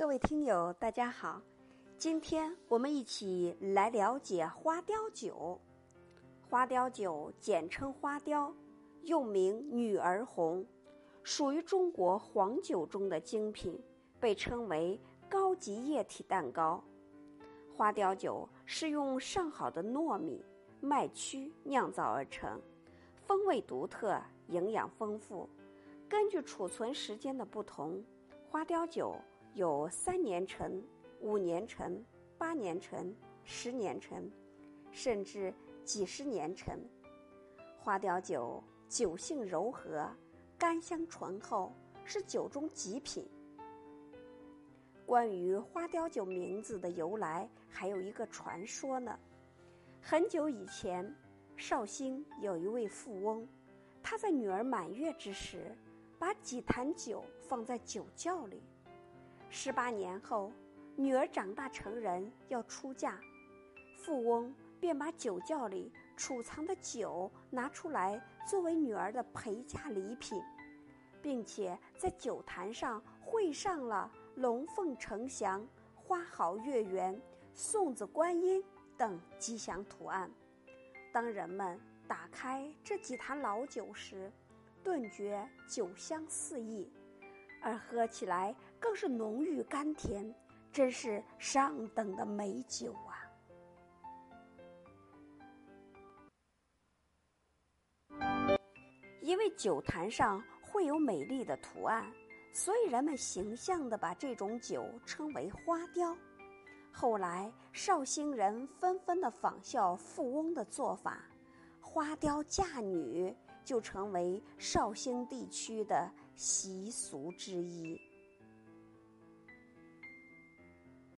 各位听友，大家好，今天我们一起来了解花雕酒。花雕酒简称花雕，又名女儿红，属于中国黄酒中的精品，被称为高级液体蛋糕。花雕酒是用上好的糯米、麦曲酿造而成，风味独特，营养丰富。根据储存时间的不同，花雕酒。有三年陈、五年陈、八年陈、十年陈，甚至几十年陈。花雕酒酒性柔和，甘香醇厚，是酒中极品。关于花雕酒名字的由来，还有一个传说呢。很久以前，绍兴有一位富翁，他在女儿满月之时，把几坛酒放在酒窖里。十八年后，女儿长大成人要出嫁，富翁便把酒窖里储藏的酒拿出来作为女儿的陪嫁礼品，并且在酒坛上绘上了龙凤呈祥、花好月圆、送子观音等吉祥图案。当人们打开这几坛老酒时，顿觉酒香四溢。而喝起来更是浓郁甘甜，真是上等的美酒啊！因为酒坛上会有美丽的图案，所以人们形象的把这种酒称为花雕。后来绍兴人纷纷的仿效富翁的做法，花雕嫁女。就成为绍兴地区的习俗之一。